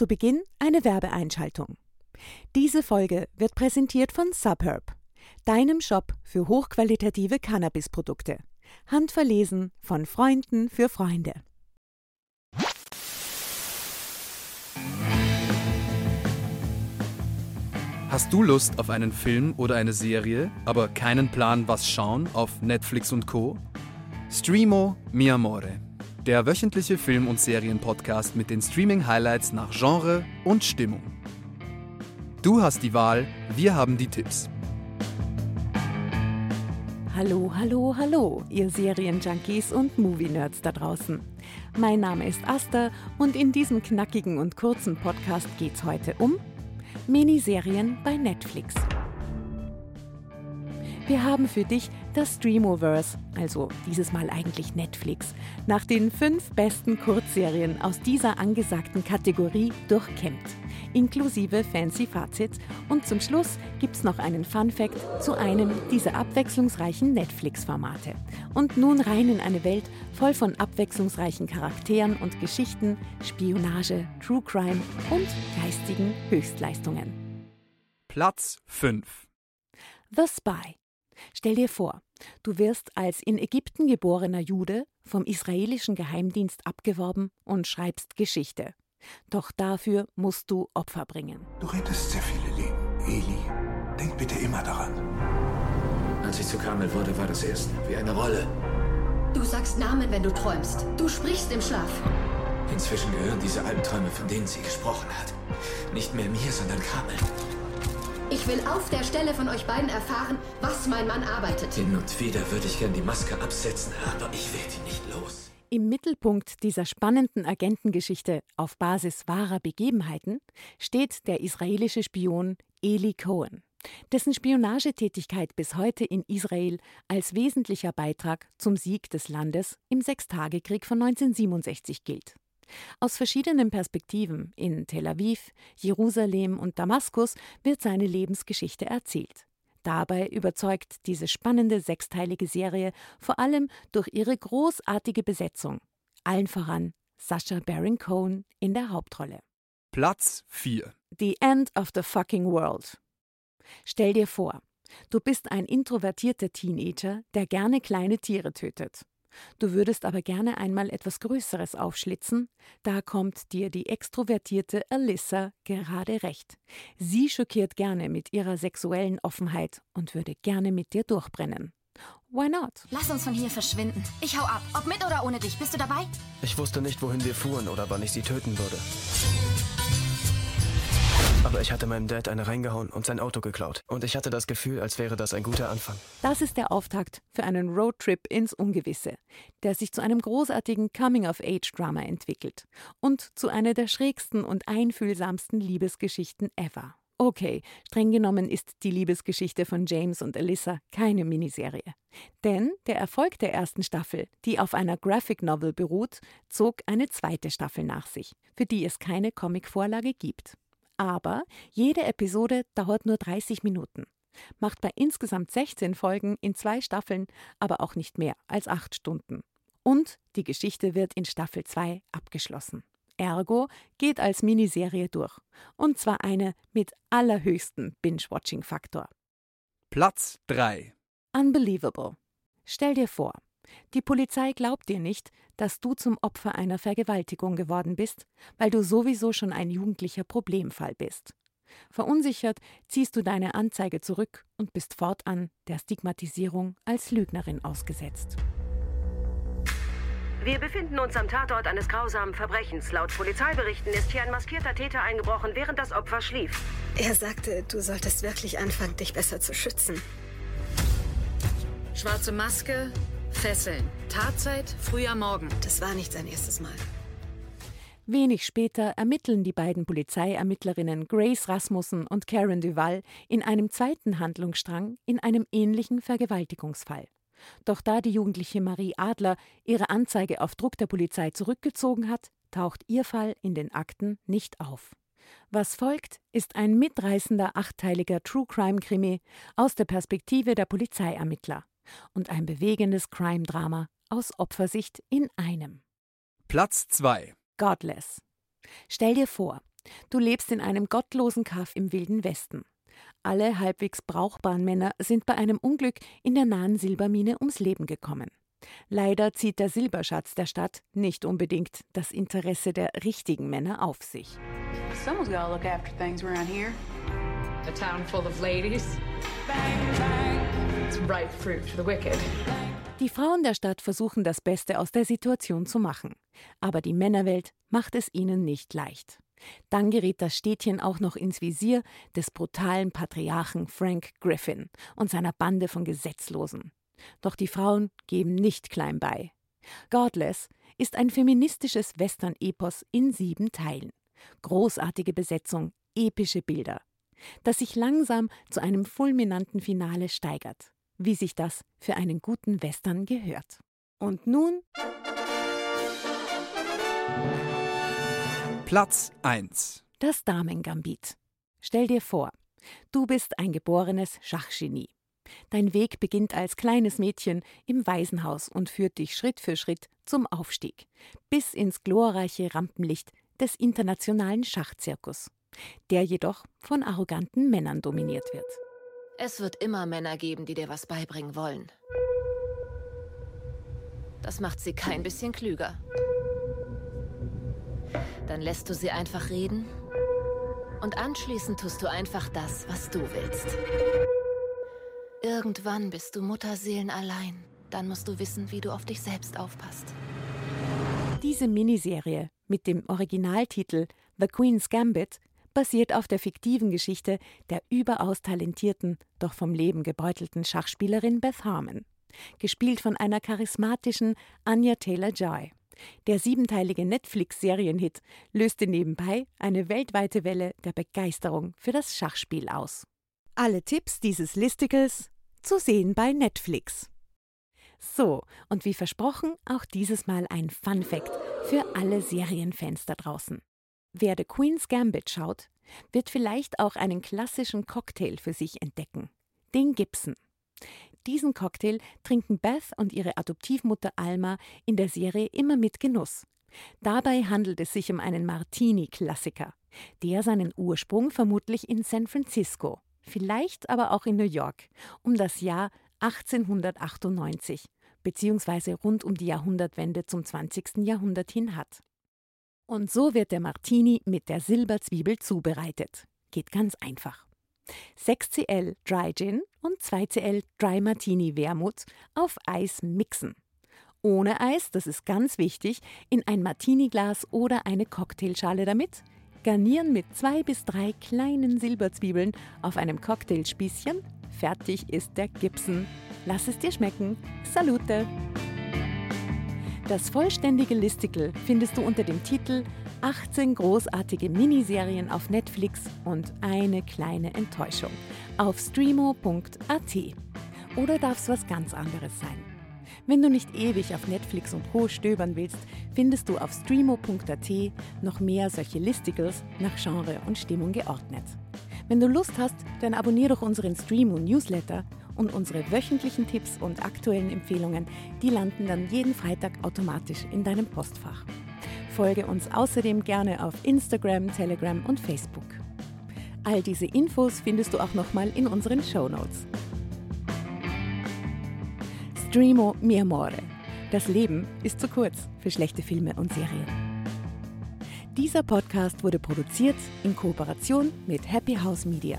Zu Beginn eine Werbeeinschaltung. Diese Folge wird präsentiert von Subherb, deinem Shop für hochqualitative Cannabisprodukte. Handverlesen von Freunden für Freunde. Hast du Lust auf einen Film oder eine Serie, aber keinen Plan, was schauen auf Netflix und Co? Streamo Mi Amore, der wöchentliche Film- und Serienpodcast mit den Streaming-Highlights nach Genre und Stimmung. Du hast die Wahl, wir haben die Tipps. Hallo, hallo, hallo, ihr Serienjunkies und Movie-Nerds da draußen. Mein Name ist Asta und in diesem knackigen und kurzen Podcast geht's heute um Miniserien bei Netflix. Wir haben für dich das Streamoverse, also dieses Mal eigentlich Netflix, nach den fünf besten Kurzserien aus dieser angesagten Kategorie durchkämmt, inklusive fancy Fazits und zum Schluss gibt's noch einen Fun Fact zu einem dieser abwechslungsreichen Netflix-Formate. Und nun rein in eine Welt voll von abwechslungsreichen Charakteren und Geschichten, Spionage, True Crime und geistigen Höchstleistungen. Platz 5 The Spy Stell dir vor, du wirst als in Ägypten geborener Jude vom israelischen Geheimdienst abgeworben und schreibst Geschichte. Doch dafür musst du Opfer bringen. Du rettest sehr viele Leben. Eli, denk bitte immer daran. Als ich zu Kamel wurde, war das erst wie eine Rolle. Du sagst Namen, wenn du träumst. Du sprichst im Schlaf. Inzwischen gehören diese Albträume, von denen sie gesprochen hat, nicht mehr mir, sondern Kamel. Ich will auf der Stelle von euch beiden erfahren, was mein Mann arbeitet. Hin und wieder würde ich gern die Maske absetzen, aber ich werde ihn nicht los. Im Mittelpunkt dieser spannenden Agentengeschichte auf Basis wahrer Begebenheiten steht der israelische Spion Eli Cohen, dessen Spionagetätigkeit bis heute in Israel als wesentlicher Beitrag zum Sieg des Landes im Sechstagekrieg von 1967 gilt. Aus verschiedenen Perspektiven in Tel Aviv, Jerusalem und Damaskus wird seine Lebensgeschichte erzählt. Dabei überzeugt diese spannende sechsteilige Serie vor allem durch ihre großartige Besetzung. Allen voran Sascha Baron Cohen in der Hauptrolle. Platz 4 The End of the Fucking World. Stell dir vor, du bist ein introvertierter Teenager, der gerne kleine Tiere tötet. Du würdest aber gerne einmal etwas Größeres aufschlitzen, da kommt dir die extrovertierte Alyssa gerade recht. Sie schockiert gerne mit ihrer sexuellen Offenheit und würde gerne mit dir durchbrennen. Why not? Lass uns von hier verschwinden. Ich hau ab. Ob mit oder ohne dich. Bist du dabei? Ich wusste nicht, wohin wir fuhren oder wann ich sie töten würde. Aber ich hatte meinem Dad eine reingehauen und sein Auto geklaut. Und ich hatte das Gefühl, als wäre das ein guter Anfang. Das ist der Auftakt für einen Roadtrip ins Ungewisse, der sich zu einem großartigen Coming-of-Age-Drama entwickelt und zu einer der schrägsten und einfühlsamsten Liebesgeschichten ever. Okay, streng genommen ist die Liebesgeschichte von James und Alyssa keine Miniserie. Denn der Erfolg der ersten Staffel, die auf einer Graphic Novel beruht, zog eine zweite Staffel nach sich, für die es keine Comicvorlage gibt. Aber jede Episode dauert nur 30 Minuten, macht bei insgesamt 16 Folgen in zwei Staffeln aber auch nicht mehr als acht Stunden. Und die Geschichte wird in Staffel 2 abgeschlossen. Ergo geht als Miniserie durch. Und zwar eine mit allerhöchstem Binge-Watching-Faktor. Platz 3 Unbelievable. Stell dir vor, die Polizei glaubt dir nicht, dass du zum Opfer einer Vergewaltigung geworden bist, weil du sowieso schon ein jugendlicher Problemfall bist. Verunsichert ziehst du deine Anzeige zurück und bist fortan der Stigmatisierung als Lügnerin ausgesetzt. Wir befinden uns am Tatort eines grausamen Verbrechens. Laut Polizeiberichten ist hier ein maskierter Täter eingebrochen, während das Opfer schlief. Er sagte, du solltest wirklich anfangen, dich besser zu schützen. Schwarze Maske, Fesseln. Tatzeit, früher Morgen. Das war nicht sein erstes Mal. Wenig später ermitteln die beiden Polizeiermittlerinnen Grace Rasmussen und Karen Duval in einem zweiten Handlungsstrang in einem ähnlichen Vergewaltigungsfall. Doch da die jugendliche Marie Adler ihre Anzeige auf Druck der Polizei zurückgezogen hat, taucht ihr Fall in den Akten nicht auf. Was folgt, ist ein mitreißender achtteiliger True Crime Krimi aus der Perspektive der Polizeiermittler und ein bewegendes Crime-Drama aus Opfersicht in einem. Platz 2 Godless. Stell dir vor, Du lebst in einem gottlosen Kaff im wilden Westen. Alle halbwegs brauchbaren Männer sind bei einem Unglück in der nahen Silbermine ums Leben gekommen. Leider zieht der Silberschatz der Stadt nicht unbedingt das Interesse der richtigen Männer auf sich. Someone's gotta look after things around here. A town full of ladies. Bang, bang. Die Frauen der Stadt versuchen das Beste aus der Situation zu machen. Aber die Männerwelt macht es ihnen nicht leicht. Dann gerät das Städtchen auch noch ins Visier des brutalen Patriarchen Frank Griffin und seiner Bande von Gesetzlosen. Doch die Frauen geben nicht klein bei. Godless ist ein feministisches Western-Epos in sieben Teilen. Großartige Besetzung, epische Bilder. Das sich langsam zu einem fulminanten Finale steigert, wie sich das für einen guten Western gehört. Und nun Platz 1 Das Damengambit. Stell dir vor, du bist ein geborenes Schachgenie. Dein Weg beginnt als kleines Mädchen im Waisenhaus und führt dich Schritt für Schritt zum Aufstieg, bis ins glorreiche Rampenlicht des internationalen Schachzirkus, der jedoch von arroganten Männern dominiert wird. Es wird immer Männer geben, die dir was beibringen wollen. Das macht sie kein bisschen klüger. Dann lässt du sie einfach reden und anschließend tust du einfach das, was du willst. Irgendwann bist du Mutterseelen allein. Dann musst du wissen, wie du auf dich selbst aufpasst. Diese Miniserie mit dem Originaltitel The Queen's Gambit basiert auf der fiktiven Geschichte der überaus talentierten, doch vom Leben gebeutelten Schachspielerin Beth Harmon, gespielt von einer charismatischen Anya Taylor-Joy. Der siebenteilige Netflix-Serienhit löste nebenbei eine weltweite Welle der Begeisterung für das Schachspiel aus. Alle Tipps dieses Listicles zu sehen bei Netflix. So, und wie versprochen, auch dieses Mal ein Fun Fact für alle Serienfans da draußen. Wer The Queen's Gambit schaut, wird vielleicht auch einen klassischen Cocktail für sich entdecken: den Gibson. Diesen Cocktail trinken Beth und ihre Adoptivmutter Alma in der Serie immer mit Genuss. Dabei handelt es sich um einen Martini-Klassiker, der seinen Ursprung vermutlich in San Francisco vielleicht aber auch in New York, um das Jahr 1898 beziehungsweise rund um die Jahrhundertwende zum 20. Jahrhundert hin hat. Und so wird der Martini mit der Silberzwiebel zubereitet. Geht ganz einfach. 6 cl Dry Gin und 2 cl Dry Martini Wermut auf Eis mixen. Ohne Eis, das ist ganz wichtig, in ein Martini-Glas oder eine Cocktailschale damit, Garnieren mit zwei bis drei kleinen Silberzwiebeln auf einem Cocktailspießchen. Fertig ist der Gibson. Lass es dir schmecken. Salute! Das vollständige Listicle findest du unter dem Titel 18 großartige Miniserien auf Netflix und eine kleine Enttäuschung auf streamo.at. Oder darf es was ganz anderes sein? Wenn du nicht ewig auf Netflix und Co. stöbern willst, findest du auf streamo.at noch mehr solche Listicles nach Genre und Stimmung geordnet. Wenn du Lust hast, dann abonniere doch unseren Streamo Newsletter und unsere wöchentlichen Tipps und aktuellen Empfehlungen, die landen dann jeden Freitag automatisch in deinem Postfach. Folge uns außerdem gerne auf Instagram, Telegram und Facebook. All diese Infos findest du auch nochmal in unseren Show Notes. Streamo mi amore. Das Leben ist zu kurz für schlechte Filme und Serien. Dieser Podcast wurde produziert in Kooperation mit Happy House Media.